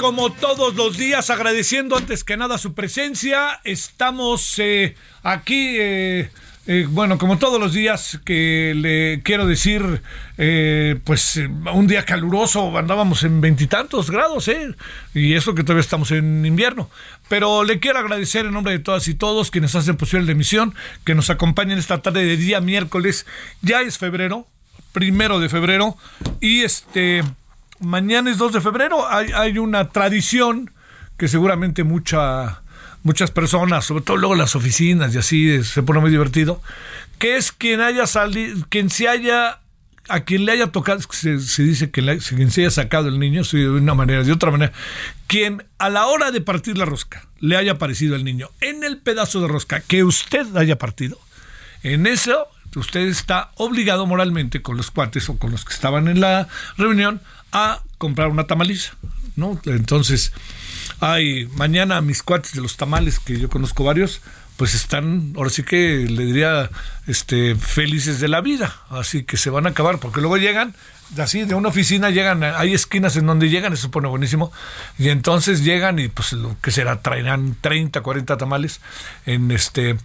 Como todos los días agradeciendo antes que nada su presencia. Estamos eh, aquí, eh, eh, bueno, como todos los días que le quiero decir, pues un día caluroso, andábamos en veintitantos grados, ¿eh? Y eso que todavía estamos en invierno. Pero le quiero agradecer en nombre de todas y todos quienes hacen posible la emisión, que nos acompañen esta tarde de día miércoles. Ya es febrero, primero de febrero, y este mañana es 2 de febrero. Hay, hay una tradición que seguramente mucha, muchas personas, sobre todo luego las oficinas y así, se pone muy divertido, que es quien haya salido, quien se haya, a quien le haya tocado, se, dice que quien se haya sacado el niño, de una manera, de otra manera, quien a la hora de partir la rosca le haya parecido el niño en el pedazo de rosca que usted haya partido, en eso usted está obligado moralmente con los cuates o con los que estaban en la reunión a comprar una tamaliza, ¿no? Entonces, hay mañana mis cuates de los tamales, que yo conozco varios, pues están, ahora sí que le diría, este, felices de la vida, así que se van a acabar, porque luego llegan, así de una oficina llegan, hay esquinas en donde llegan, eso pone buenísimo, y entonces llegan y pues lo que será, traerán 30, 40 tamales en este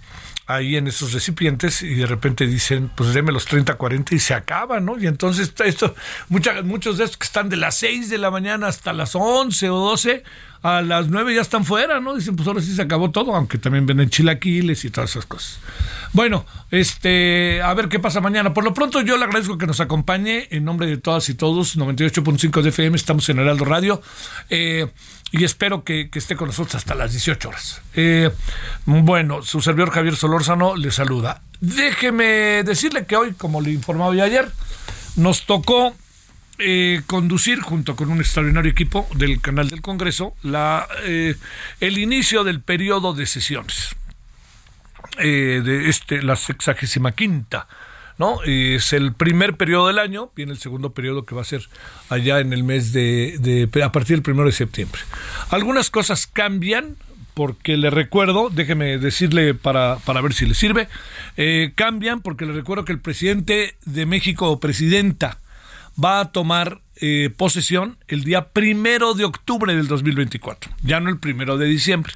ahí en esos recipientes y de repente dicen, pues deme los 30, 40 y se acaba, ¿no? Y entonces esto, mucha- muchos de estos que están de las 6 de la mañana hasta las 11 o 12, a las 9 ya están fuera, ¿no? Dicen, pues ahora sí se acabó todo, aunque también venden chilaquiles y todas esas cosas. Bueno, este, a ver qué pasa mañana. Por lo pronto yo le agradezco que nos acompañe en nombre de todas y todos, 98.5 de FM, estamos en Heraldo Radio. Eh, y espero que, esté con nosotros hasta las 18 horas. Eh, bueno, su servidor Javier Solórzano le saluda. Déjeme decirle que hoy, como le informaba ya ayer, nos tocó eh, conducir junto con un extraordinario equipo del canal del Congreso eh, el inicio del periodo de sesiones eh, de este la sexagésima quinta ¿no? Es el primer periodo del año, viene el segundo periodo que va a ser allá en el mes de, a partir del primero de septiembre. Algunas cosas cambian, porque le recuerdo, déjeme decirle para, para ver si le sirve, cambian porque le recuerdo que el presidente de México o presidenta va a tomar eh, posesión el día primero de octubre del 2024, ya no el primero de diciembre.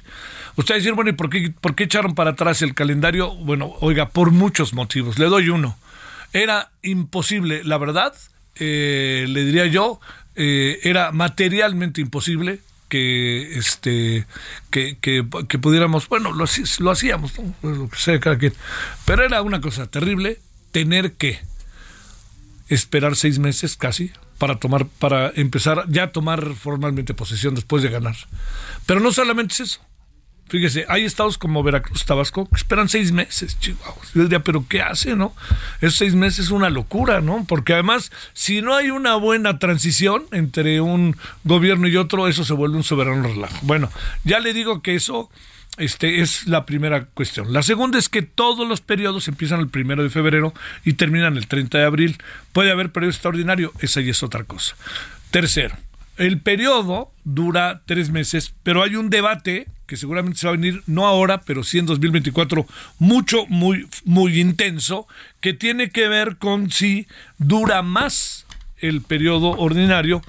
Usted decir, bueno, ¿y por qué, por qué echaron para atrás el calendario? Bueno, oiga, por muchos motivos. Le doy uno. Era imposible, la verdad, eh, le diría yo, era materialmente imposible que este que, que, pudiéramos bueno lo, lo hacíamos lo que sea cada quien pero era una cosa terrible tener que esperar seis meses casi para tomar para empezar ya a tomar formalmente posesión después de ganar pero no solamente es eso Fíjese, hay estados como Veracruz, Tabasco, que esperan seis meses, chihuahuas. Yo diría, pero ¿qué hace, no? Esos seis meses es una locura, ¿no? Porque además, si no hay una buena transición entre un gobierno y otro, eso se vuelve un soberano relajo. Bueno, ya le digo que eso este, es la primera cuestión. La segunda es que todos los periodos empiezan el primero de febrero y terminan el 30 de abril. Puede haber periodo extraordinario, esa ya es otra cosa. Tercero, el periodo dura tres meses, pero hay un debate que seguramente se va a venir, no ahora, pero sí en 2024, mucho, muy, muy intenso, que tiene que ver con si dura más el periodo ordinario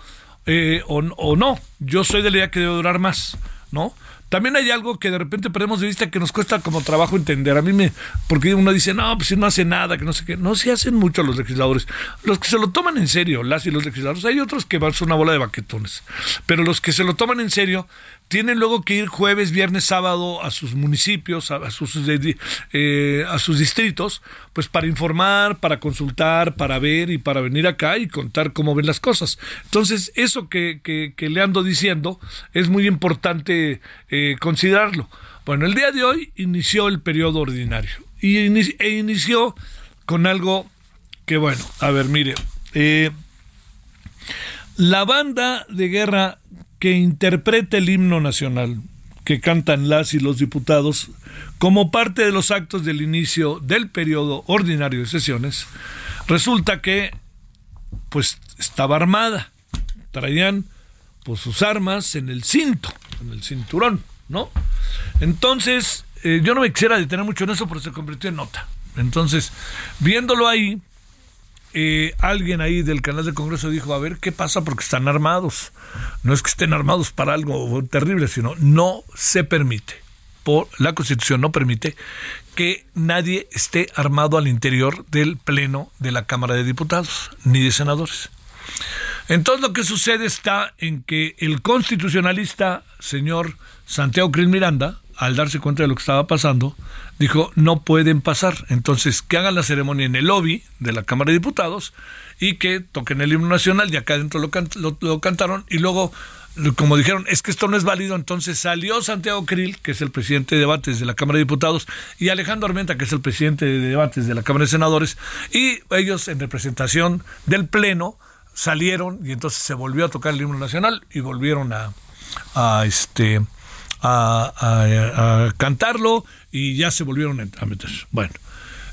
eh, o, o, no. Yo soy de la idea que debe durar más, ¿no? También hay algo que de repente perdemos de vista que nos cuesta como trabajo entender. A mí me, porque uno dice, no, pues si no hace nada, que no sé qué. No, se hacen mucho los legisladores. Los que se lo toman en serio, las y los legisladores, hay otros que van a una bola de baquetones. Pero los que se lo toman en serio tienen luego que ir jueves, viernes, sábado a sus municipios, a, sus, eh, a sus distritos, pues para informar, para consultar, para ver y para venir acá y contar cómo ven las cosas. Entonces, eso que, le ando diciendo es muy importante eh, considerarlo. Bueno, el día de hoy inició el periodo ordinario y e inició con algo que, bueno, a ver, mire, eh, la banda de guerra que interprete el himno nacional que cantan las y los diputados como parte de los actos del inicio del periodo ordinario de sesiones, resulta que pues estaba armada, traían pues sus armas en el cinto, en el cinturón, ¿no? Entonces, eh, yo no me quisiera detener mucho en eso, pero se convirtió en nota. Entonces, viéndolo ahí, eh, alguien ahí del canal de Congreso dijo, a ver, ¿qué pasa? Porque están armados. No es que estén armados para algo terrible, sino no se permite, por la Constitución no permite que nadie esté armado al interior del Pleno de la Cámara de Diputados, ni de senadores. Entonces lo que sucede está en que el constitucionalista, señor Santiago Cris Miranda, al darse cuenta de lo que estaba pasando, dijo, no pueden pasar. Entonces, que hagan la ceremonia en el lobby de la Cámara de Diputados y que toquen el himno nacional y acá adentro lo, cantaron y luego, como dijeron, es que esto no es válido, entonces salió Santiago Krill, que es el presidente de debates de la Cámara de Diputados, y Alejandro Armenta, que es el presidente de debates de la Cámara de Senadores, y ellos en representación del Pleno salieron y entonces se volvió a tocar el himno nacional y volvieron a, a este a, cantarlo y ya se volvieron a meter. Bueno,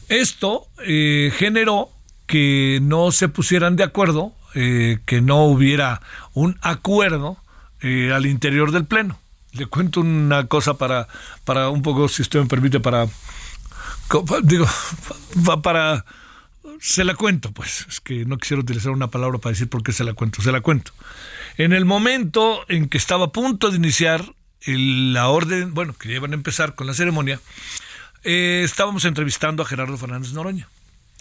esto eh, generó que no se pusieran de acuerdo, eh, que no hubiera un acuerdo eh, al interior del Pleno. Le cuento una cosa para, para un poco, si usted me permite, para, digo, para, se la cuento, pues, es que no quisiera utilizar una palabra para decir por qué se la cuento, se la cuento. En el momento en que estaba a punto de iniciar la orden, bueno, que iban a empezar con la ceremonia, eh, estábamos entrevistando a Gerardo Fernández Noroña.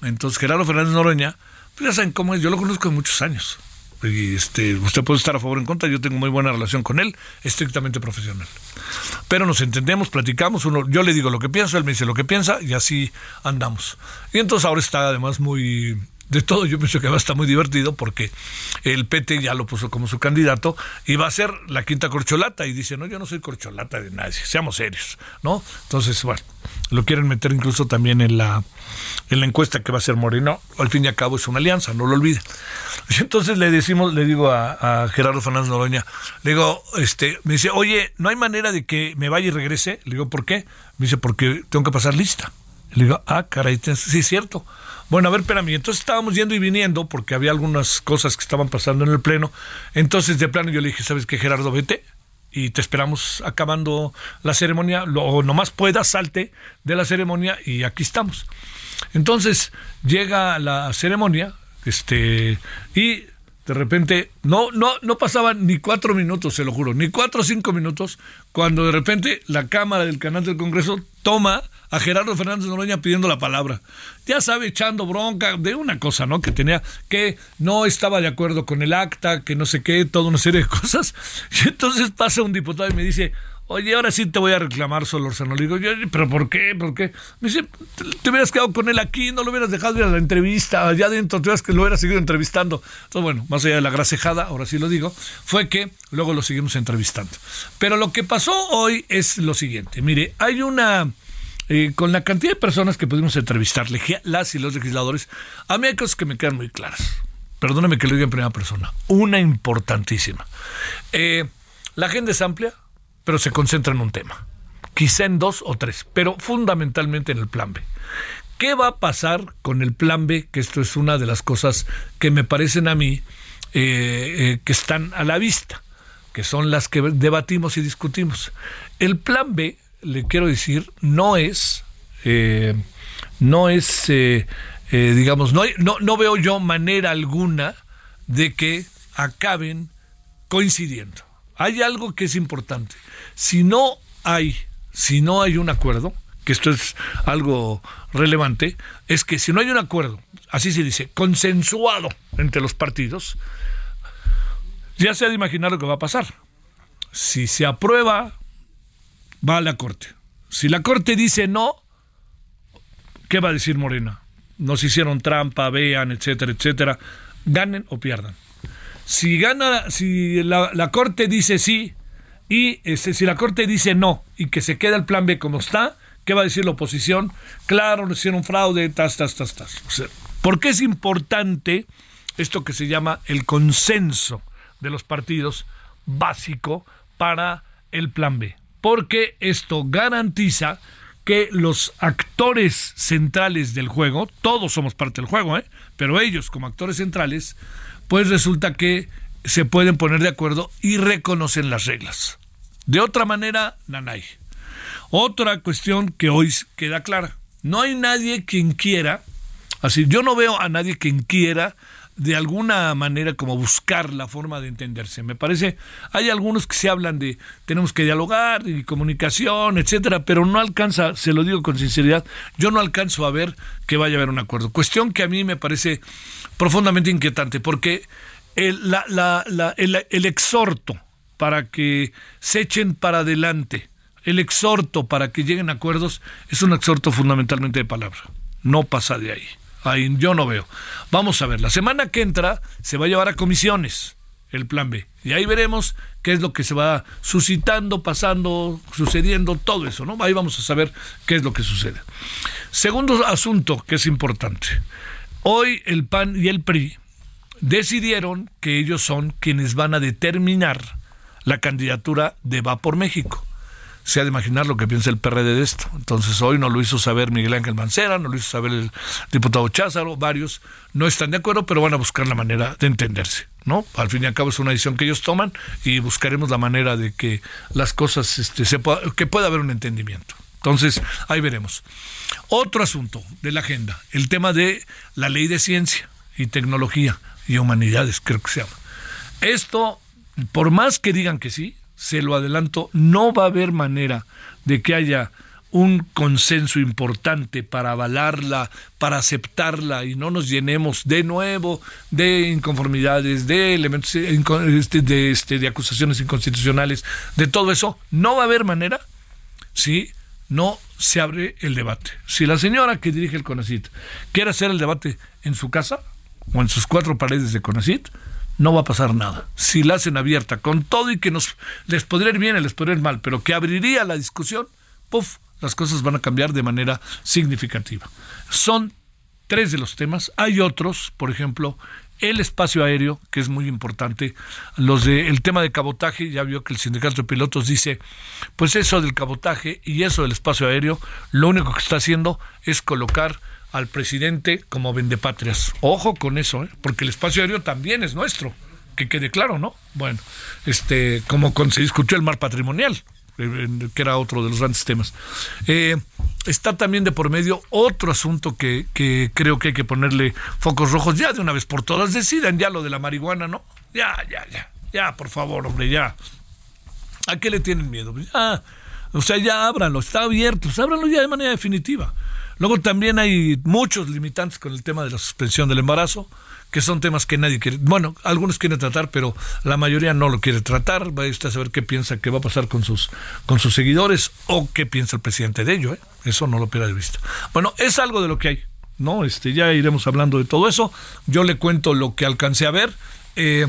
Entonces, Gerardo Fernández Noroña, pues ya saben cómo es, yo lo conozco de muchos años. Este, usted puede estar a favor o en contra, yo tengo muy buena relación con él, estrictamente profesional. Pero nos entendemos, platicamos, uno, yo le digo lo que pienso, él me dice lo que piensa y así andamos. Y entonces ahora está además muy de todo, yo pienso que va a estar muy divertido porque el PT ya lo puso como su candidato y va a ser la quinta corcholata y dice, no, yo no soy corcholata de nadie, seamos serios, ¿no? Entonces, bueno, lo quieren meter incluso también en la, en la encuesta que va a ser Moreno, al fin y al cabo es una alianza, no lo olviden. Y entonces le decimos, le digo a, Gerardo Fernández Noroña, le digo, este, me dice, oye, ¿no hay manera de que me vaya y regrese? Le digo, ¿por qué? Me dice, porque tengo que pasar lista. Le digo, ah, caray, sí es cierto Bueno, a ver, espérame. Entonces estábamos yendo y viniendo porque había algunas cosas que estaban pasando en el pleno. Entonces, de plano, yo le dije, ¿sabes qué, Gerardo? Vete y te esperamos acabando la ceremonia. Lo nomás puedas, salte de la ceremonia y aquí estamos. Entonces, llega la ceremonia este y de repente, no, no, no pasaban ni cuatro minutos, se lo juro, ni cuatro o cinco minutos, cuando de repente la Cámara del Canal del Congreso toma a Gerardo Fernández Noroña pidiendo la palabra. Ya sabe, echando bronca de una cosa, ¿no? Que tenía, que no estaba de acuerdo con el acta, que no sé qué, toda una serie de cosas. Y entonces pasa un diputado y me dice, Oye, ahora sí te voy a reclamar, Solórzano. Le digo, yo, ¿pero por qué? ¿Por qué? Me dice, te hubieras quedado con él aquí, no lo hubieras dejado ir a la entrevista, allá adentro, te lo hubieras seguido entrevistando. Entonces, bueno, más allá de la grasejada, ahora sí lo digo, fue que luego lo seguimos entrevistando. Pero lo que pasó hoy es lo siguiente. Mire, hay una... Eh, con la cantidad de personas que pudimos entrevistar, las y los legisladores, a mí hay cosas que me quedan muy claras. Perdóneme que lo diga en primera persona. Una importantísima. Eh, la agenda es amplia, pero se concentra en un tema. Quizá en dos o tres, pero fundamentalmente en el plan B. ¿Qué va a pasar con el plan B? Que esto es una de las cosas que me parecen a mí eh, eh, que están a la vista, que son las que debatimos y discutimos. El plan B, le quiero decir, no es, eh, no es, digamos, no, no, no veo yo manera alguna de que acaben coincidiendo. Hay algo que es importante. Si no hay, si no hay un acuerdo, que esto es algo relevante, es que si no hay un acuerdo, así se dice, consensuado entre los partidos, ya se ha de imaginar lo que va a pasar. Si se aprueba, va a la Corte. Si la Corte dice no, ¿qué va a decir Morena? Nos hicieron trampa, vean, etcétera, etcétera. Ganen o pierdan. Si gana, si la, Corte dice sí y este, si la Corte dice no y que se queda el plan B como está, ¿qué va a decir la oposición? Claro, no hicieron fraude, tas, tas, tas, tas. ¿Por qué es importante esto que se llama el consenso de los partidos básico para el plan B? Porque esto garantiza que los actores centrales del juego, todos somos parte del juego, ¿eh? pero ellos como actores centrales, pues resulta que se pueden poner de acuerdo y reconocen las reglas. De otra manera, nanay. Otra cuestión que hoy queda clara. No hay nadie quien quiera, así, yo no veo a nadie quien quiera de alguna manera como buscar la forma de entenderse. Me parece, hay algunos que se hablan de tenemos que dialogar y comunicación, etcétera, pero no alcanza, se lo digo con sinceridad, yo no alcanzo a ver que vaya a haber un acuerdo. Cuestión que a mí me parece profundamente inquietante, porque el, el, exhorto para que se echen para adelante, el exhorto para que lleguen acuerdos, es un exhorto fundamentalmente de palabra. No pasa de ahí. Ahí yo no veo. Vamos a ver, la semana que entra se va a llevar a comisiones el plan B. Y ahí veremos qué es lo que se va suscitando, pasando, sucediendo, todo eso, ¿no? Ahí vamos a saber qué es lo que sucede. Segundo asunto que es importante. Hoy el PAN y el PRI decidieron que ellos son quienes van a determinar la candidatura de Va por México. Se ha de imaginar lo que piensa el PRD de esto. Entonces hoy no lo hizo saber Miguel Ángel Mancera, no lo hizo saber el diputado Cházaro, varios no están de acuerdo, pero van a buscar la manera de entenderse. ¿no? Al fin y al cabo es una decisión que ellos toman y buscaremos la manera de que las cosas, este, se que pueda haber un entendimiento. Entonces, ahí veremos. Otro asunto de la agenda, el tema de la ley de ciencia y tecnología y humanidades, creo que se llama. Esto, por más que digan que sí, se lo adelanto, no va a haber manera de que haya un consenso importante para avalarla, para aceptarla y no nos llenemos de nuevo de inconformidades, de elementos este, de, este, de acusaciones inconstitucionales, de todo eso, no va a haber manera si no se abre el debate. Si la señora que dirige el CONACIT quiere hacer el debate en su casa o en sus cuatro paredes de CONACIT, no va a pasar nada. Si la hacen abierta, con todo y que nos les podría ir bien y les podría ir mal, pero que abriría la discusión, puff, las cosas van a cambiar de manera significativa. Son tres de los temas. Hay otros, por ejemplo, el espacio aéreo, que es muy importante. Los de el tema de cabotaje, ya vio que el sindicato de pilotos dice, pues eso del cabotaje y eso del espacio aéreo, lo único que está haciendo es colocar al presidente como vendepatrias. Ojo con eso, ¿eh? porque el espacio aéreo también es nuestro, que quede claro, ¿no? Bueno, este, como se discutió el mar patrimonial, eh, que era otro de los grandes temas. Eh, está también de por medio otro asunto que, creo que hay que ponerle focos rojos ya de una vez por todas. Decidan ya lo de la marihuana, ¿no? Ya, ya, ya, ya, por favor, hombre, ya. ¿A qué le tienen miedo? Ya, o sea, ya ábranlo, está abierto, pues ábranlo ya de manera definitiva. Luego también hay muchos limitantes con el tema de la suspensión del embarazo, que son temas que nadie quiere, bueno, algunos quieren tratar, pero la mayoría no lo quiere tratar. Va a usted a saber qué piensa que va a pasar con sus, con sus seguidores o qué piensa el presidente de ello. ¿eh? Eso no lo pierda de vista. Bueno, es algo de lo que hay. ¿no? Este, ya iremos hablando de todo eso. Yo le cuento lo que alcancé a ver. Eh,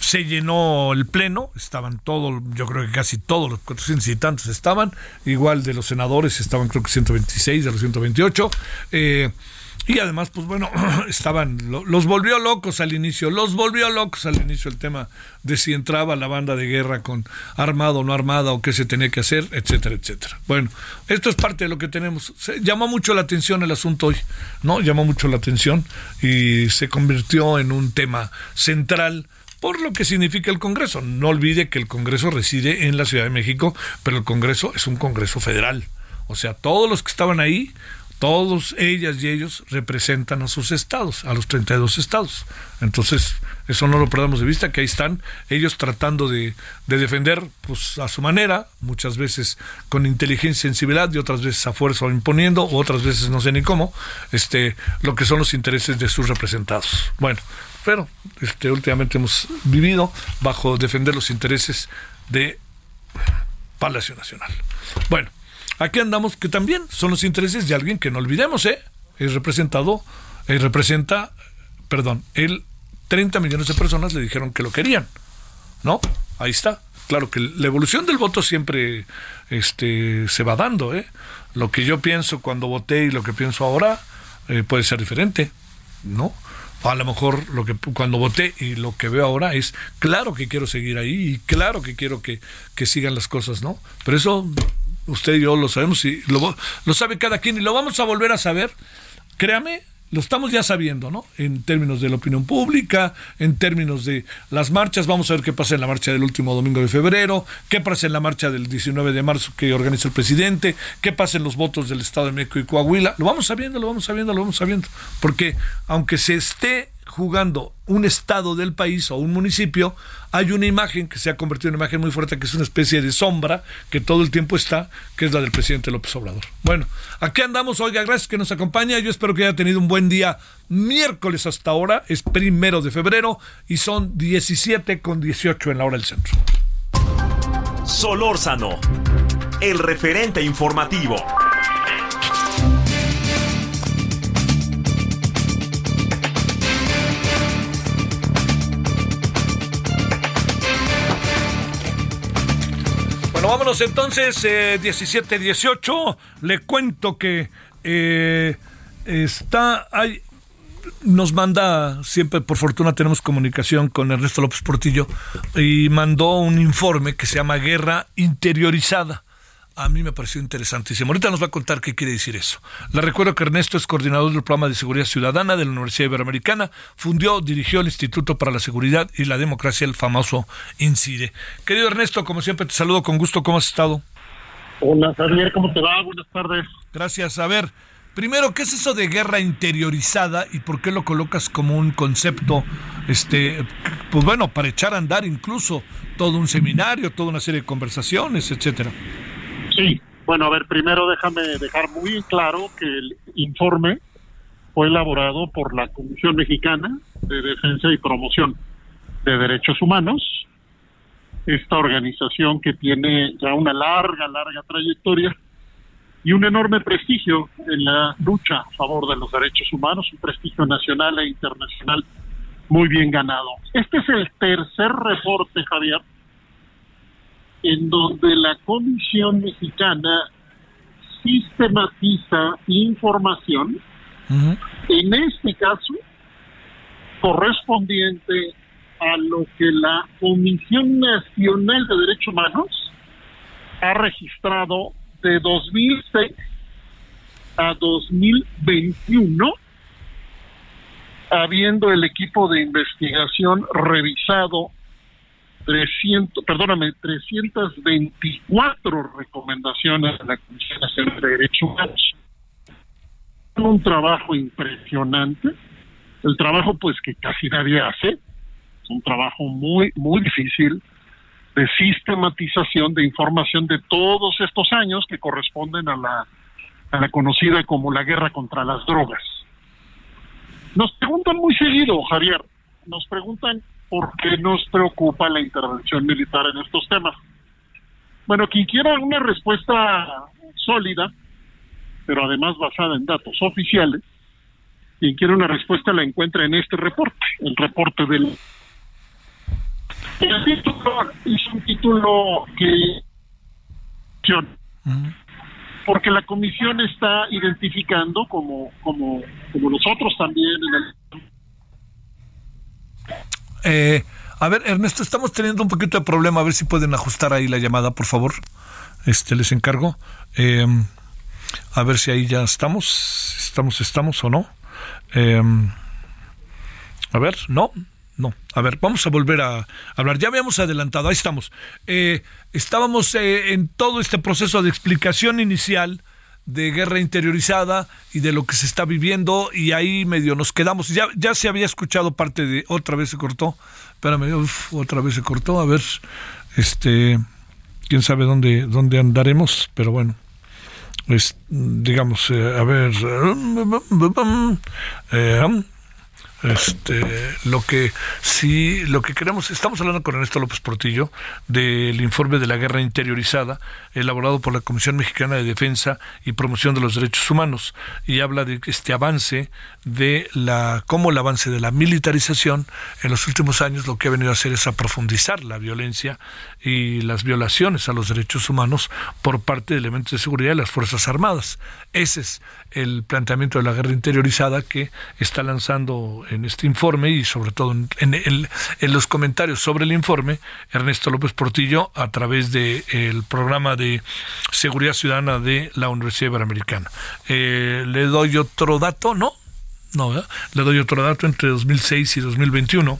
se llenó el pleno, estaban todos, yo creo que casi todos los 400 y tantos estaban, igual de los senadores estaban creo que 126 de los 128. Eh, y además, pues bueno, estaban, los volvió locos al inicio, los volvió locos al inicio el tema de si entraba la banda de guerra con armado o no armada o qué se tenía que hacer, etcétera, etcétera. Bueno, esto es parte de lo que tenemos. Llamó mucho la atención el asunto hoy, ¿no? Llamó mucho la atención y se convirtió en un tema central por lo que significa el Congreso. No olvide que el Congreso reside en la Ciudad de México, pero el Congreso es un Congreso federal. O sea, todos los que estaban ahí, todos ellas y ellos representan a sus estados, a los 32 estados. Entonces, eso no lo perdamos de vista, que ahí están ellos tratando de, defender pues, a su manera, muchas veces con inteligencia y sensibilidad, y otras veces a fuerza o imponiendo, otras veces no sé ni cómo, este, lo que son los intereses de sus representados. Bueno, pero este, últimamente hemos vivido bajo defender los intereses de Palacio Nacional. Bueno, aquí andamos que también son los intereses de alguien que no olvidemos, ¿eh? Es representado, eh, representa, perdón, el 30 millones de personas le dijeron que lo querían, ¿no? Ahí está. Claro que la evolución del voto siempre este, se va dando, ¿eh? Lo que yo pienso cuando voté y lo que pienso ahora eh, puede ser diferente, ¿no? A lo mejor lo que cuando voté y lo que veo ahora es claro que quiero seguir ahí y claro que quiero que, que sigan las cosas, ¿no? Pero eso usted y yo lo sabemos y lo, lo sabe cada quien y lo vamos a volver a saber. Créame, lo estamos ya sabiendo, ¿no? En términos de la opinión pública, en términos de las marchas, vamos a ver qué pasa en la marcha del último domingo de febrero, qué pasa en la marcha del 19 de marzo que organiza el presidente, qué pasa en los votos del Estado de México y Coahuila. Lo vamos sabiendo, lo vamos sabiendo, lo vamos sabiendo. Porque aunque se esté jugando un estado del país o un municipio, hay una imagen que se ha convertido en una imagen muy fuerte, que es una especie de sombra que todo el tiempo está, que es la del presidente López Obrador. Bueno, aquí andamos, oiga, gracias que nos acompaña, yo espero que haya tenido un buen día miércoles hasta ahora, es primero de febrero y son 17 con 18 en la hora del centro. Solórzano, el referente informativo. Bueno, vámonos entonces, 17-18. Eh, Le cuento que eh, está. Hay, nos manda, siempre por fortuna tenemos comunicación con Ernesto López Portillo, y mandó un informe que se llama Guerra Interiorizada a mí me pareció interesantísimo. Ahorita nos va a contar qué quiere decir eso. Le recuerdo que Ernesto es coordinador del programa de seguridad ciudadana de la Universidad Iberoamericana, fundió, dirigió el Instituto para la Seguridad y la Democracia, el famoso INCIDE. Querido Ernesto, como siempre te saludo con gusto, ¿cómo has estado? Hola Javier, ¿cómo te va? Buenas tardes. Gracias. A ver, primero, ¿qué es eso de guerra interiorizada y por qué lo colocas como un concepto, este, pues bueno, para echar a andar incluso todo un seminario, toda una serie de conversaciones, etcétera? Sí, bueno, a ver, primero déjame dejar muy claro que el informe fue elaborado por la Comisión Mexicana de Defensa y Promoción de Derechos Humanos, esta organización que tiene ya una larga, larga trayectoria y un enorme prestigio en la lucha a favor de los derechos humanos, un prestigio nacional e internacional muy bien ganado. Este es el tercer reporte, Javier, en donde la Comisión Mexicana sistematiza información, en este caso correspondiente a lo que la Comisión Nacional de Derechos Humanos ha registrado de 2006 a 2021, habiendo el equipo de investigación revisado 300, perdóname, 324 recomendaciones de la Comisión Nacional de Derechos Humanos. Un trabajo impresionante, el trabajo pues que casi nadie hace, es un trabajo muy, muy difícil de sistematización de información de todos estos años que corresponden a la, a la conocida como la guerra contra las drogas. Nos preguntan muy seguido, Javier, nos preguntan por qué nos preocupa la intervención militar en estos temas. Bueno, quien quiera una respuesta sólida, pero además basada en datos oficiales, quien quiera una respuesta la encuentra en este reporte, el reporte del... El título es un título que... Porque la comisión está identificando, como, como, como nosotros también en el eh, a ver, Ernesto, estamos teniendo un poquito de problema. A ver si pueden ajustar ahí la llamada, por favor. Este, les encargo. Eh, a ver si ahí ya estamos. Estamos, estamos o no. Eh, a ver, no. No, a ver, vamos a volver a hablar. Ya habíamos adelantado, ahí estamos. estábamos en todo este proceso de explicación inicial de guerra interiorizada y de lo que se está viviendo y ahí medio nos quedamos. Ya, ya se había escuchado parte de, otra vez se cortó, espérame, otra vez se cortó, a ver, este, quién sabe dónde, dónde andaremos, pero bueno. Digamos, eh, a ver, eh, este, lo que sí, lo que queremos, estamos hablando con Ernesto López Portillo del informe de la guerra interiorizada elaborado por la Comisión Mexicana de Defensa y Promoción de los Derechos Humanos y habla de este avance de la cómo el avance de la militarización en los últimos años lo que ha venido a hacer es a profundizar la violencia y las violaciones a los derechos humanos por parte de elementos de seguridad de las Fuerzas Armadas. Ese es el planteamiento de la guerra interiorizada que está lanzando en este informe y sobre todo en, los comentarios sobre el informe Ernesto López Portillo a través del el programa de seguridad ciudadana de la Universidad Iberoamericana. Eh, le doy otro dato, ¿no? No, le doy otro dato. Entre 2006 y 2021,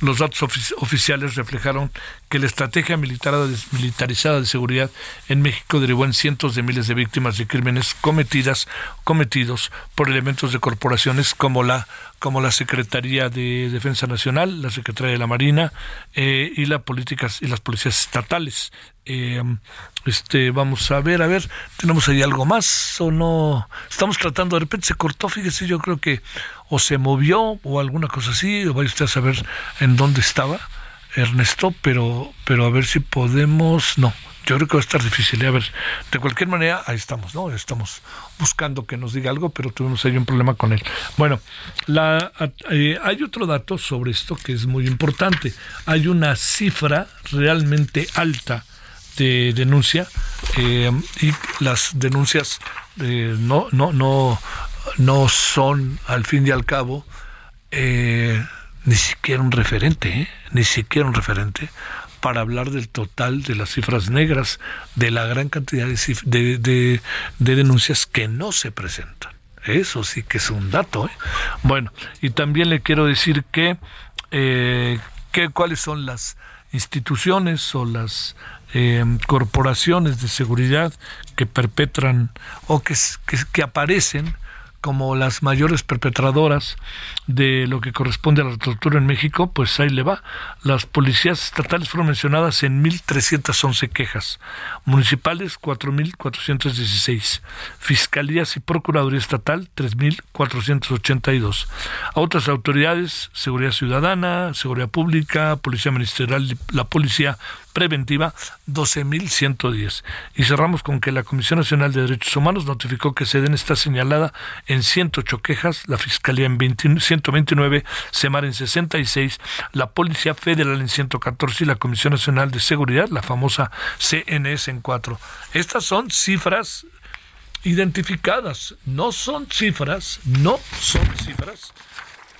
los datos oficiales reflejaron que la estrategia militarizada de seguridad en México derivó en cientos de miles de víctimas de crímenes cometidas, cometidos por elementos de corporaciones como la como la Secretaría de Defensa Nacional, la Secretaría de la Marina eh, y, la políticas, y las policías estatales. Eh, este, vamos a ver, a ver, ¿tenemos ahí algo más o no? Estamos tratando, de repente se cortó, fíjese, yo creo que o se movió o alguna cosa así, o vaya usted a saber en dónde estaba. Ernesto, pero, pero a ver si podemos, no, yo creo que va a estar difícil. ¿eh? A ver, de cualquier manera, ahí estamos, ¿no? Estamos buscando que nos diga algo, pero tuvimos ahí un problema con él. Bueno, la, eh, hay otro dato sobre esto que es muy importante. Hay una cifra realmente alta de denuncia eh, y las denuncias no, no, no, no son, al fin y al cabo, ni siquiera un referente, ¿eh? ni siquiera un referente para hablar del total de las cifras negras, de la gran cantidad de, de, denuncias que no se presentan. Eso sí que es un dato. ¿eh? Bueno, y también le quiero decir que, eh, cuáles son las instituciones o las eh, corporaciones de seguridad que perpetran o que, que aparecen como las mayores perpetradoras de lo que corresponde a la tortura en México, pues ahí le va. Las policías estatales fueron mencionadas en 1.311 quejas, municipales 4.416, fiscalías y procuraduría estatal 3.482. A otras autoridades, seguridad ciudadana, seguridad pública, policía ministerial, la policía preventiva 12.110. Y cerramos con que la Comisión Nacional de Derechos Humanos notificó que SEDEN está señalada en 108 quejas, la Fiscalía en 129, SEMAR en 66, la Policía Federal en 114 y la Comisión Nacional de Seguridad, la famosa CNS en 4. Estas son cifras identificadas, no son cifras, no son cifras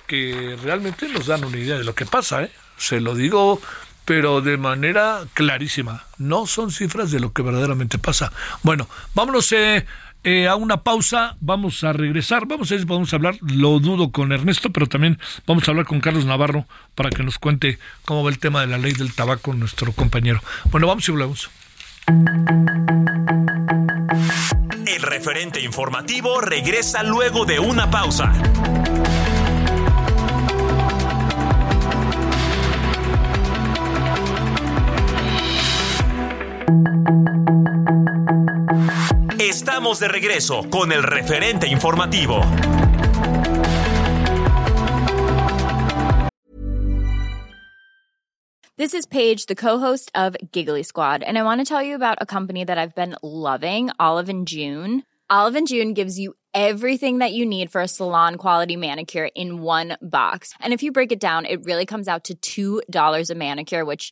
que realmente nos dan una idea de lo que pasa, ¿eh? Se lo digo pero de manera clarísima. No son cifras de lo que verdaderamente pasa. Bueno, vámonos. Eh, eh, a una pausa, vamos a regresar, vamos a si podemos hablar, lo dudo con Ernesto, pero también vamos a hablar con Carlos Navarro para que nos cuente cómo va el tema de la ley del tabaco, nuestro compañero. Bueno, vamos y volvemos. El referente informativo regresa luego de una pausa. Estamos de regreso con el referente informativo. This is Paige, the co-host of Giggly Squad, and I want to tell you about a company that I've been loving, Olive and June. Olive and June gives you everything that you need for a salon quality manicure in one box. And if you break it down, it really comes out to $2 a manicure, which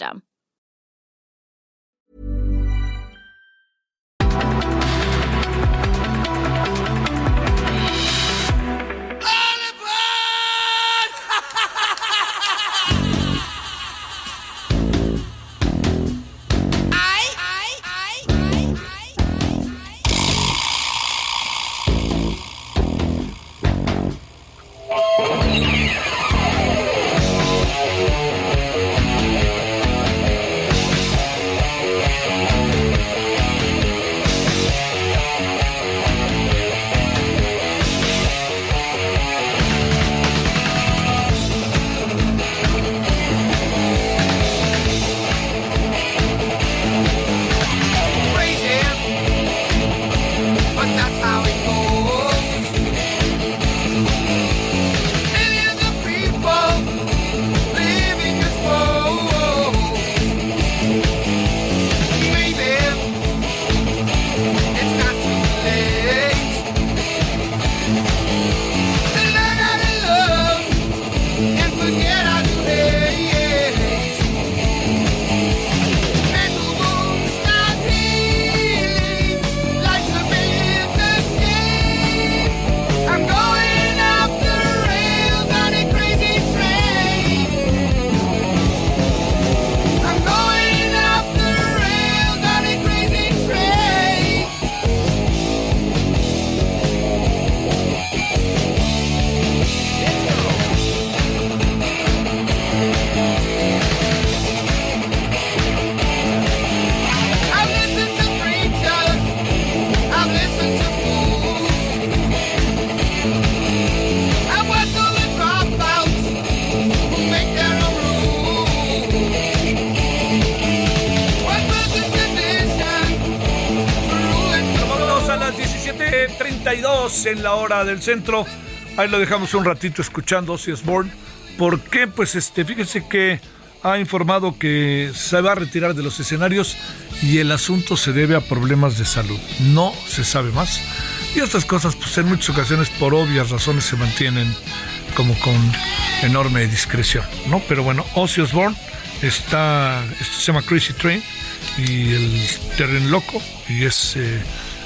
Crazy, del centro. Ahí lo dejamos un ratito escuchando Ozzy Osbourne. ¿Por qué? Pues este, fíjese que ha informado que se va a retirar de los escenarios y el asunto se debe a problemas de salud. No se sabe más. Y estas cosas, pues en muchas ocasiones, por obvias razones, se mantienen como con enorme discreción, ¿no? Pero bueno, Ozzy Osbourne está, esto se llama Crazy Train y el terreno loco y es eh,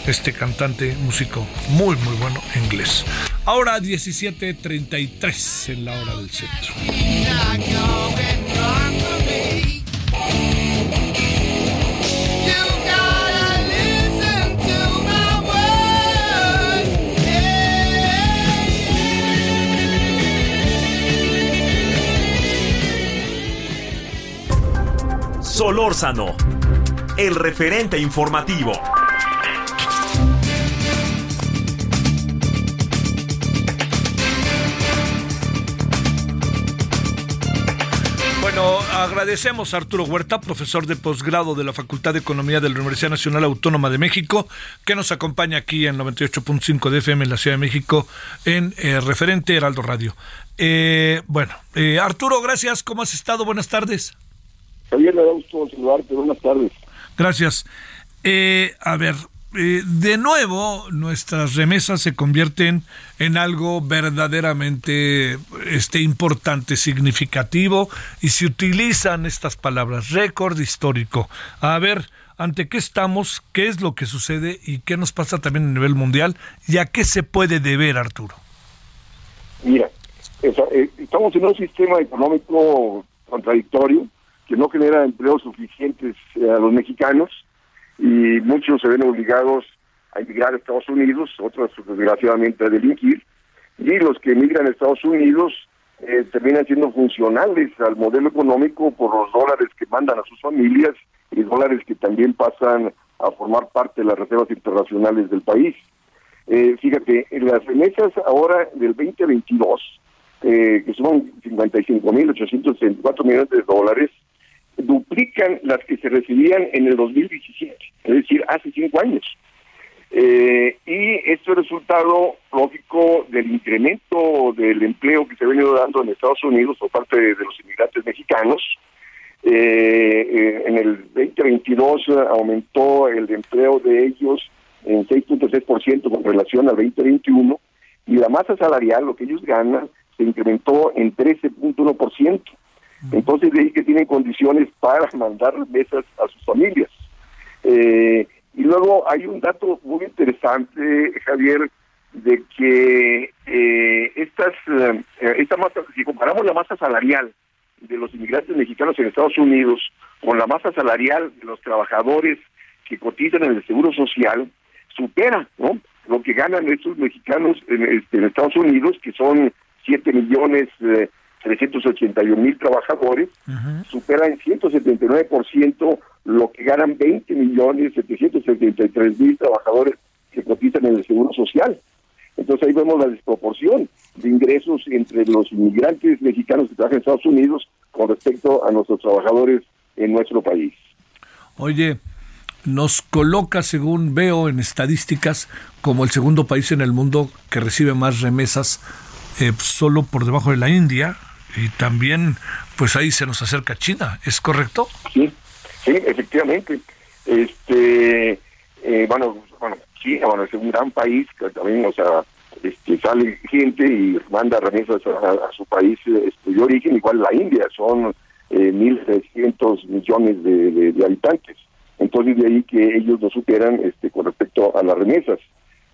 este cantante músico muy muy bueno inglés. Ahora 17:33 en la hora del centro. Solórzano, el referente informativo. Agradecemos a Arturo Huerta, profesor de posgrado de la Facultad de Economía de la Universidad Nacional Autónoma de México, que nos acompaña aquí en 98.5 de FM en la Ciudad de México en eh, referente Heraldo Radio. Eh, bueno, eh, Arturo, gracias. ¿Cómo has estado? Buenas tardes. Javier, me da gusto saludarte. Buenas tardes. Gracias. A ver, eh, de nuevo nuestras remesas se convierten en algo verdaderamente este, importante, significativo, y se utilizan estas palabras, récord histórico. A ver, ¿ante qué estamos? ¿Qué es lo que sucede? ¿Y qué nos pasa también a nivel mundial? ¿Y a qué se puede deber, Arturo? Mira, eh, estamos en un sistema económico contradictorio que no genera empleos suficientes eh, a los mexicanos y muchos se ven obligados a emigrar a Estados Unidos, otros desgraciadamente a delinquir, y los que emigran a Estados Unidos eh, terminan siendo funcionales al modelo económico por los dólares que mandan a sus familias y dólares que también pasan a formar parte de las reservas internacionales del país. Eh, fíjate, en las remesas ahora del 2022, eh, que son 55.864 millones de dólares, duplican las que se recibían en el 2017, es decir, hace cinco años. Eh, y esto es resultado lógico del incremento del empleo que se ha venido dando en Estados Unidos por parte de, los inmigrantes mexicanos. Eh, eh, en el 2022 eh, aumentó el empleo de ellos en 6.3% con relación al 2021 y la masa salarial, lo que ellos ganan, se incrementó en 13.1%. Entonces, de ahí que tienen condiciones para mandar remesas a sus familias. Eh, y luego hay un dato muy interesante, Javier, de que eh, estas, eh, esta masa, si comparamos la masa salarial de los inmigrantes mexicanos en Estados Unidos con la masa salarial de los trabajadores que cotizan en el Seguro Social, supera ¿no? lo que ganan estos mexicanos en, este, en Estados Unidos, que son 7 millones eh, 381 mil trabajadores, supera en 179% lo que ganan 20 millones 773 mil trabajadores que cotizan en el Seguro Social. Entonces ahí vemos la desproporción de ingresos entre los inmigrantes mexicanos que trabajan en Estados Unidos con respecto a nuestros trabajadores en nuestro país. Oye, nos coloca, según veo en estadísticas, como el segundo país en el mundo que recibe más remesas, eh, solo por debajo de la India, y también, pues ahí se nos acerca China, ¿es correcto? Sí, sí, efectivamente. Este, eh, bueno, bueno, China, bueno, es un gran país que también, o sea, este, sale gente y manda remesas a, su país este, de origen, igual la India, son eh, 1.300 millones de, habitantes. Entonces de ahí que ellos lo superan este, con respecto a las remesas.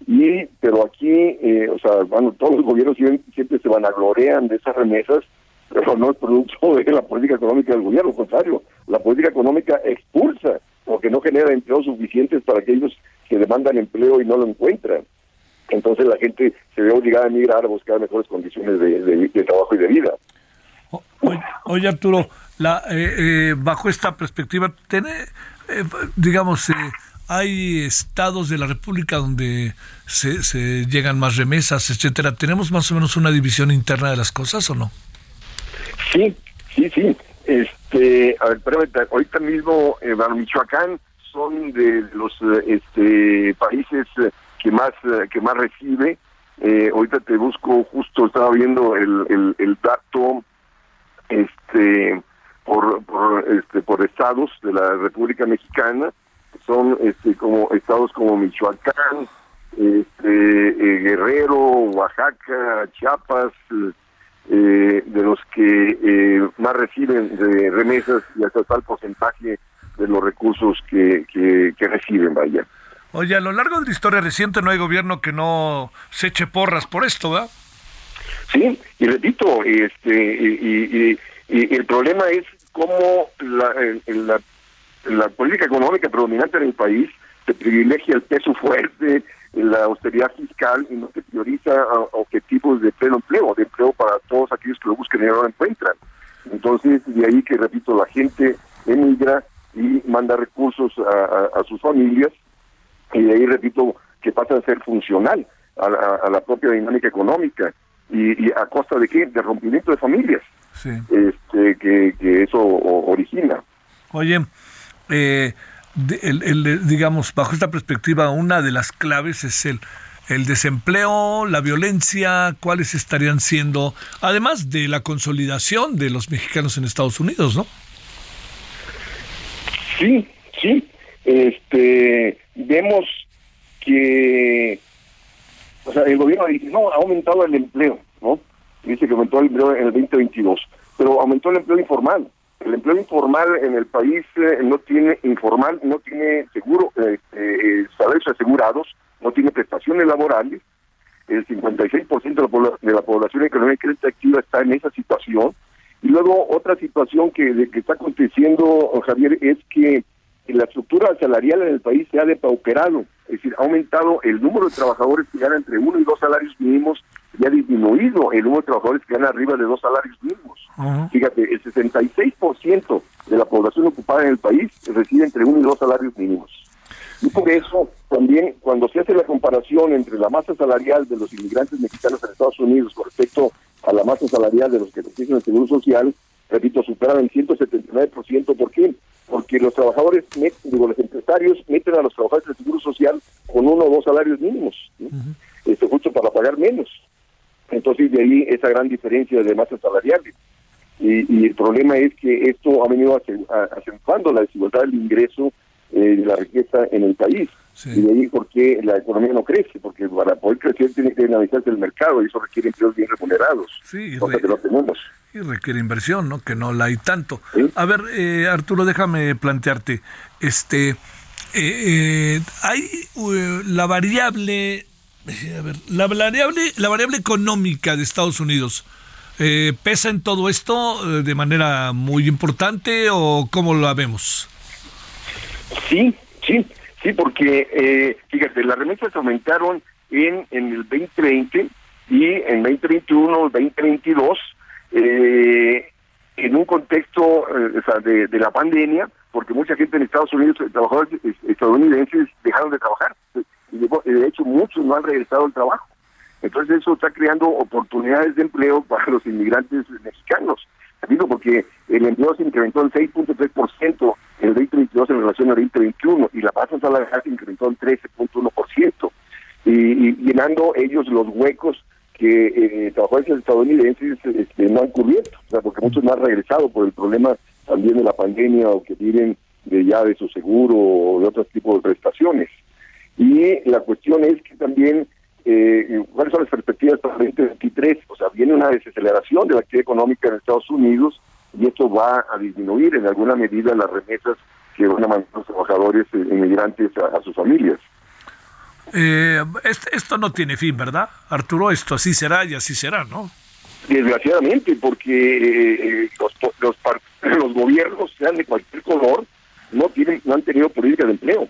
Y, pero aquí, eh, o sea, bueno, todos los gobiernos siempre, siempre se vanaglorean de esas remesas, pero no es producto de la política económica del gobierno, al contrario, la política económica expulsa, porque no genera empleos suficientes para aquellos que demandan empleo y no lo encuentran. Entonces la gente se ve obligada a emigrar a buscar mejores condiciones de, trabajo y de vida. Oye, Arturo, la, eh, eh, bajo esta perspectiva, tiene, eh, digamos, eh, hay estados de la República donde se llegan más remesas, etcétera. ¿Tenemos más o menos una división interna de las cosas o no? Sí, sí, sí. Este, a ver, espérame, ta- ahorita mismo, eh, Michoacán son de los eh, este, países eh, que más eh, que más recibe. Eh, ahorita te busco, justo estaba viendo el, el, el dato, este, por, por, este, por estados de la República Mexicana. Son este, como estados como Michoacán, este, Guerrero, Oaxaca, Chiapas, eh, de los que eh, más reciben de remesas y hasta tal porcentaje de los recursos que, que, que reciben, vaya. Oye, a lo largo de la historia reciente no hay gobierno que no se eche porras por esto, ¿verdad? Sí, y repito, este, y, y- y- y el problema es cómo la, la, la política económica predominante en el país se privilegia el peso fuerte, la austeridad fiscal y no se prioriza objetivos de pleno empleo, de empleo para todos aquellos que lo buscan y no lo encuentran. Entonces, de ahí que, repito, la gente emigra y manda recursos a, a- a sus familias y de ahí, repito, que pasa a ser funcional a, la- a la propia dinámica económica. Y, y a costa de qué? De rompimiento de familias, Sí. este, que, que eso origina. Oye, eh, el- digamos, bajo esta perspectiva, una de las claves es el, el desempleo, la violencia, cuáles estarían siendo, además de la consolidación de los mexicanos en Estados Unidos, ¿no? Sí, sí. Este, vemos que, o sea, el gobierno dice, no, ha aumentado el empleo, ¿no? Dice que aumentó el empleo en el 2022, pero aumentó el empleo informal. El empleo informal en el país eh, no tiene, informal, no tiene seguro, eh, eh, salarios asegurados, no tiene prestaciones laborales. El 56% de la, de la población económicamente activa está en esa situación. Y luego otra situación que, que está aconteciendo, Javier, es que la estructura salarial en el país se ha depauperado, es decir, ha aumentado el número de trabajadores que ganan entre uno y dos salarios mínimos y ha disminuido el número de trabajadores que ganan arriba de dos salarios mínimos. Fíjate, el 66% de la población ocupada en el país reside entre uno y dos salarios mínimos. Y por eso también cuando se hace la comparación entre la masa salarial de los inmigrantes mexicanos en Estados Unidos con respecto a la masa salarial de los que reciben el Seguro Social, repito, superan el 179%. ¿Por qué? Porque los trabajadores, digo, los empresarios meten a los trabajadores del Seguro Social con uno o dos salarios mínimos. Esto justo para pagar menos. Entonces de ahí esa gran diferencia de masa salarial. Y, y el problema es que esto ha venido acentuando la desigualdad del ingreso eh, de la riqueza en el país. Sí. Y de ahí por qué la economía no crece, porque para poder crecer tiene que dinamizarse el mercado y eso requiere empleos bien remunerados, Sí, cosa re- que no tenemos. Y requiere inversión, ¿no? Que no la hay tanto. Sí. A ver, eh, Arturo, déjame plantearte, este, eh, eh, hay eh, la variable, eh, a ver, la variable, la variable económica de Estados Unidos. Eh, ¿Pesa en todo esto eh, de manera muy importante o cómo la vemos? Sí, sí, sí, porque eh, fíjate, las remesas aumentaron en, en el 2020 y en 2021, 2022, eh, en un contexto eh, de, de la pandemia, porque mucha gente en Estados Unidos, eh, trabajadores estadounidenses, dejaron de trabajar. Y de hecho, muchos no han regresado al trabajo. Entonces eso está creando oportunidades de empleo para los inmigrantes mexicanos. Digo, porque el empleo se incrementó en 6.3% en el 2022 en relación al 2021 y la masa salarial se incrementó en 13.1%. Y, y llenando ellos los huecos que eh, trabajadores estadounidenses este, no han cubierto, o sea, porque muchos no han regresado por el problema también de la pandemia o que viven de ya de su seguro o de otros tipos de prestaciones. Y la cuestión es que también, eh, ¿cuáles son las perspectivas para el 2023? O sea, viene una desaceleración de la actividad económica en Estados Unidos y esto va a disminuir en alguna medida las remesas que van a mandar los trabajadores eh, inmigrantes a, a sus familias. Eh, este- esto no tiene fin, ¿verdad, Arturo? Esto así será y así será, ¿no? Desgraciadamente, porque eh, los, los, los gobiernos, sean de cualquier color, no tienen no han tenido política de empleo.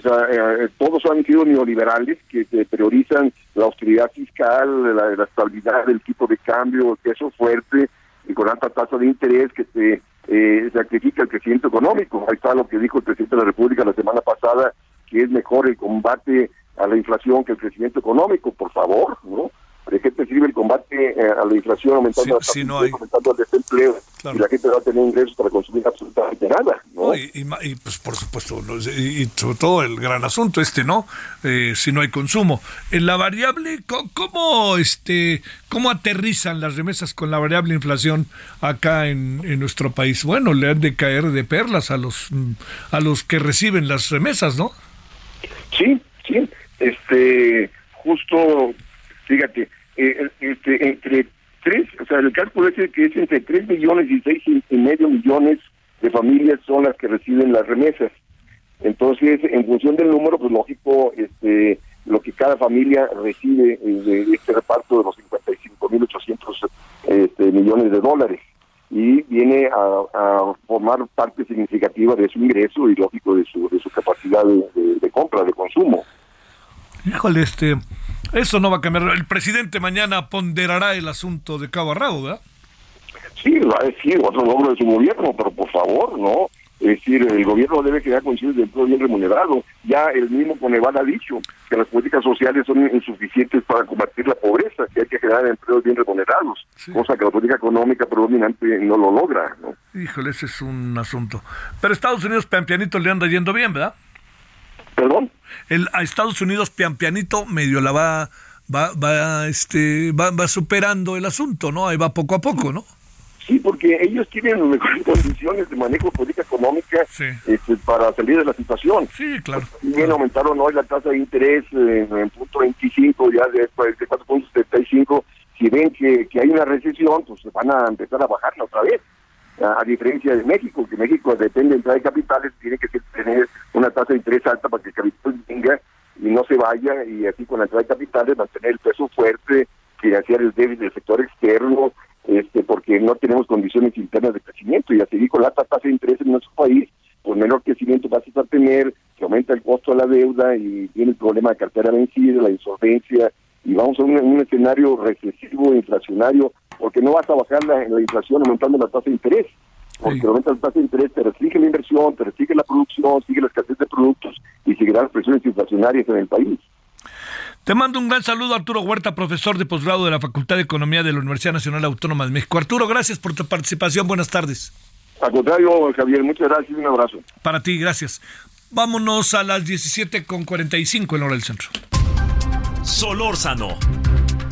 O sea, eh, todos han sido neoliberales que eh, priorizan la austeridad fiscal, la, la estabilidad del tipo de cambio, el peso fuerte y con alta tasa de interés que se eh, sacrifica el crecimiento económico. Ahí está lo que dijo el presidente de la República la semana pasada, que es mejor el combate a la inflación que el crecimiento económico, por favor, ¿no? ¿De qué te sirve el combate eh, a la inflación aumentando, Sí, la sí, no hay. aumentando el desempleo Claro. y la gente va a tener ingresos para consumir absolutamente nada, ¿no? No, y, y ma- y, pues por supuesto, ¿no? y, y sobre todo el gran asunto este, ¿no? Eh, si no hay consumo. En la variable, ¿cómo, este, cómo aterrizan las remesas con la variable inflación acá en, en nuestro país? Bueno, le han de caer de perlas a los, a los que reciben las remesas, ¿no? Sí, sí, este, justo, fíjate, eh, este, entre tres, o sea, el cálculo es que es entre tres millones y seis y y medio millones de familias son las que reciben las remesas. Entonces, en función del número, pues lógico, este, lo que cada familia recibe de este reparto de los 55.800 este, millones de dólares y viene a, a formar parte significativa de su ingreso y lógico de su, de su capacidad de, de- de compra, de consumo. Híjole, este, eso no va a cambiar. El presidente mañana ponderará el asunto de cabo a rabo, ¿verdad? Sí, va a decir otro logro de su gobierno, pero por favor, ¿no? Es decir, el gobierno debe crear condiciones de empleo bien remunerado. Ya el mismo Coneval ha dicho que las políticas sociales son insuficientes para combatir la pobreza, que hay que generar empleos bien remunerados, Sí. cosa que la política económica predominante no lo logra, ¿no? Híjole, ese es un asunto. Pero Estados Unidos pian pianito le anda yendo bien, ¿verdad? Perdón. El, a Estados Unidos pian pianito medio la va, va, va, este, va, va superando el asunto, ¿no? Ahí va poco a poco, ¿no? Sí, porque ellos tienen mejores condiciones de manejo de política económica Sí. este, para salir de la situación. Sí, claro. Bien aumentaron hoy la tasa de interés eh, en punto 25, ya de, de 4.75. Si ven que, que hay una recesión, pues van a empezar a bajarla otra vez. A, diferencia de México, que México depende de entrada de capitales, tiene que tener una tasa de interés alta para que el capital venga y no se vaya, y así con la entrada de capitales mantener el peso fuerte, financiar el débil del sector externo, este porque no tenemos condiciones internas de crecimiento y a seguir con la tasa de interés en nuestro país, pues menor crecimiento vas a tener, que aumenta el costo de la deuda y viene el problema de cartera vencida, la insolvencia, y vamos a un, un escenario recesivo, inflacionario, porque no vas a bajar la, la inflación aumentando la tasa de interés, porque Sí. aumenta la tasa de interés, te restringe la inversión, te restringe la producción, sigue la escasez de productos y seguirán las presiones inflacionarias en el país. Te mando un gran saludo, Arturo Huerta, profesor de posgrado de la Facultad de Economía de la Universidad Nacional Autónoma de México. Arturo, gracias por tu participación. Buenas tardes. Al contrario, Javier, muchas gracias y un abrazo. Para ti, gracias. Vámonos a las 17.45 en hora del centro. Solórzano,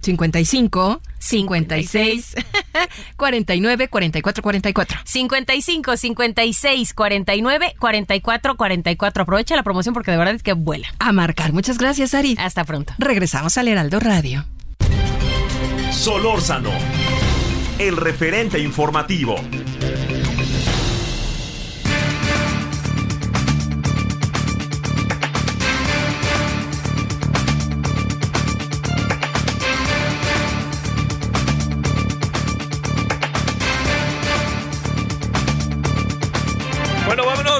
55, 56, 49, 44, 44. 55 56 49 44 44. Aprovecha la promoción porque de verdad es que vuela. A marcar. Muchas gracias, Ari. Hasta pronto. Regresamos al Heraldo Radio. Solórzano, el referente informativo.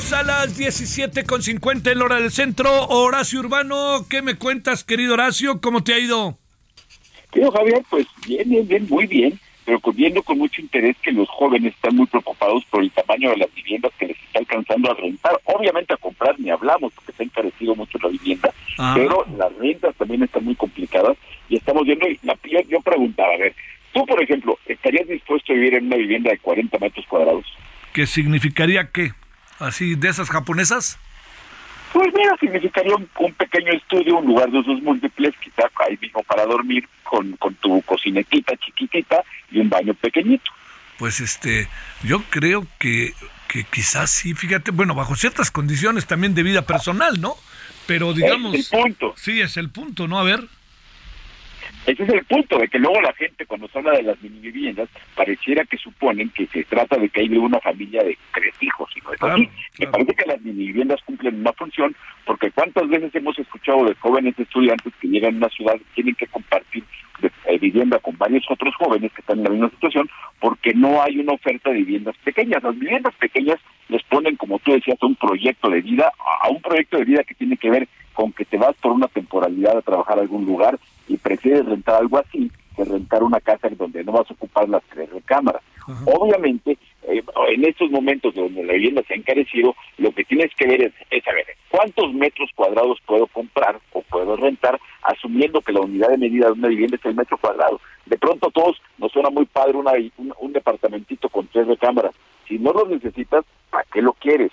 A las 17.50 en la hora del centro. Horacio Urbano, ¿qué me cuentas, querido Horacio? ¿Cómo te ha ido? Querido Javier, pues bien, bien, bien, muy bien, pero viendo con mucho interés que los jóvenes están muy preocupados por el tamaño de las viviendas que les está alcanzando a rentar. Obviamente a comprar ni hablamos porque se ha encarecido mucho la vivienda, Ah. pero las rentas también están muy complicadas y estamos viendo, la, yo, yo preguntaba, a ver, tú por ejemplo, ¿estarías dispuesto a vivir en una vivienda de 40 metros cuadrados? ¿Qué significaría qué? ¿Así de esas japonesas? Pues mira, significaría un, un pequeño estudio, un lugar de usos múltiples, quizá ahí mismo para dormir, con, con tu cocinetita chiquitita y un baño pequeñito. Pues este, yo creo que, que quizás sí, fíjate, bueno, bajo ciertas condiciones también de vida personal, ¿no? Pero digamos... Es el punto. Sí, es el punto, ¿no? A ver. Ese es el punto, de que luego la gente cuando se habla de las mini viviendas pareciera que suponen que se trata de que hay de una familia de tres hijos, y no es así. Me parece que las mini viviendas cumplen una función, porque cuántas veces hemos escuchado de jóvenes estudiantes que llegan a una ciudad y tienen que compartir de- vivienda con varios otros jóvenes que están en la misma situación, porque no hay una oferta de viviendas pequeñas. Las viviendas pequeñas les ponen, como tú decías, un proyecto de vida, a un proyecto de vida que tiene que ver con que te vas por una temporalidad a trabajar a algún lugar y prefieres rentar algo así que rentar una casa en donde no vas a ocupar las tres recámaras. Obviamente, eh, en estos momentos donde la vivienda se ha encarecido, lo que tienes que ver es, saber cuántos metros cuadrados puedo comprar o puedo rentar, asumiendo que la unidad de medida de una vivienda es el metro cuadrado. De pronto a todos nos suena muy padre una, un, un departamentito con tres recámaras. Si no lo necesitas, ¿para qué lo quieres?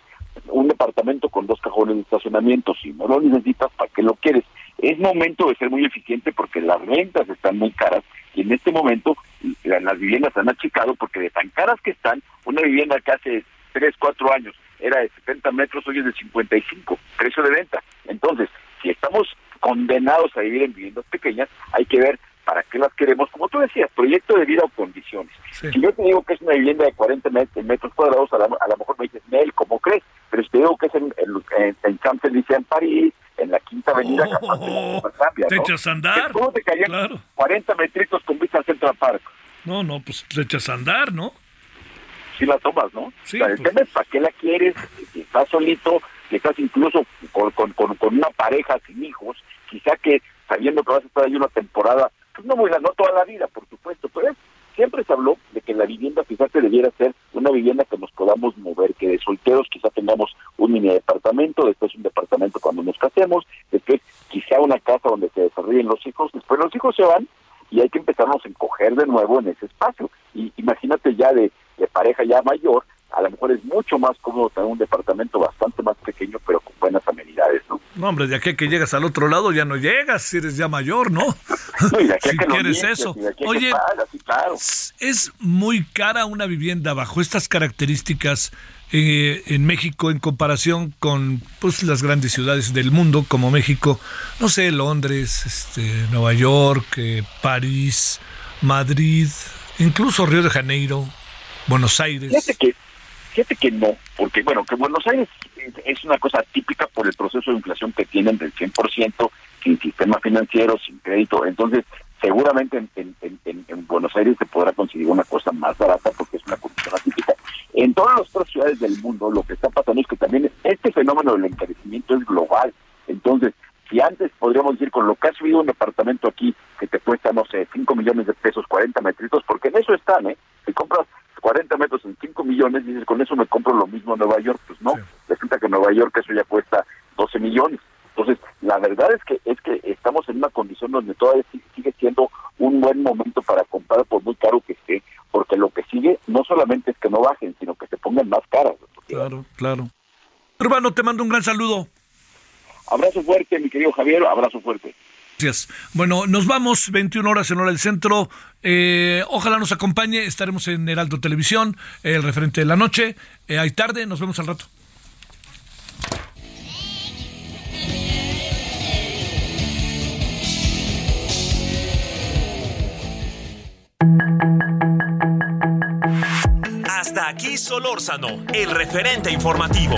Un departamento con dos cajones de estacionamiento, si no lo necesitas, ¿para qué lo quieres? Es momento de ser muy eficiente porque las rentas están muy caras y en este momento la- las viviendas han achicado porque de tan caras que están, una vivienda que hace 3, 4 años era de 70 metros, hoy es de 55, precio de venta. Entonces, si estamos condenados a vivir en viviendas pequeñas, hay que ver para qué las queremos, como tú decías, proyecto de vida o condiciones. Sí. Si yo te digo que es una vivienda de 40 met- metros cuadrados, a, la- a lo mejor me dices, Nel, ¿cómo crees? Pero si te digo que es en, en, en, en París, en la Quinta Avenida, Oh, capaz cosa cambia, te ¿no? echas a andar. ¿Cómo te caían Claro. 40 metritos con vista al Central Park? No, no, pues te echas a andar, ¿no? si la tomas, ¿no? Sí, o sea, el pues. tema es para qué la quieres, si estás solito, si estás incluso con, con, con, con una pareja sin hijos, quizá que sabiendo que vas a estar ahí una temporada, pues no muy la- no toda la vida, por supuesto, pero siempre se habló de que la vivienda fíjate debiera ser una vivienda que nos podamos mover, que de solteros quizá tengamos un mini departamento, después un departamento cuando nos casemos, después quizá una casa donde se desarrollen los hijos, después los hijos se van y hay que empezarnos a encoger de nuevo en ese espacio. Y imagínate ya de, de pareja ya mayor, a lo mejor es mucho más cómodo tener un departamento bastante más pequeño, pero con buenas amenidades, ¿no? No, hombre, de aquí a que llegas al otro lado ya no llegas, si eres ya mayor, ¿no? No, y de aquí a si que quieres eso. y de aquí a que Oye, pagas, sí, claro. es muy cara una vivienda bajo estas características eh, en México en comparación con pues las grandes ciudades del mundo como México, no sé, Londres, este, Nueva York, eh, París, Madrid, incluso Río de Janeiro, Buenos Aires. Fíjate que, fíjate que no, porque bueno, que Buenos Aires es- una cosa típica por el proceso de inflación que tienen del 100%, sin sistema financiero, sin crédito. Entonces, seguramente en, en- en- en- en Buenos Aires se podrá conseguir una cosa más barata porque es una condición atípica. En todas las otras ciudades del mundo lo que está pasando es que también este fenómeno del encarecimiento es global. Entonces, si antes podríamos decir con lo que ha subido un departamento aquí que te cuesta, no sé, 5 millones de pesos, 40 metritos, porque en eso están, ¿eh? Si compras 40 metros en 5 millones, dices, con eso me compro lo mismo en Nueva York. Pues no, resulta que en Nueva York eso ya cuesta 12 millones. Entonces, la verdad es que es que estamos en una condición donde todavía si- sigue siendo un buen momento para comprar por muy caro que esté, porque lo que sigue no solamente es que no bajen, sino que se pongan más caras. Claro, claro. Urbano, te mando un gran saludo. Abrazo fuerte, mi querido Javier, abrazo fuerte. Gracias. Bueno, nos vamos, 21 horas en hora del centro. Eh, ojalá nos acompañe, estaremos en Heraldo Televisión, el referente de la noche. Eh, hay tarde, nos vemos al rato. Hasta aquí Solórzano, el referente informativo.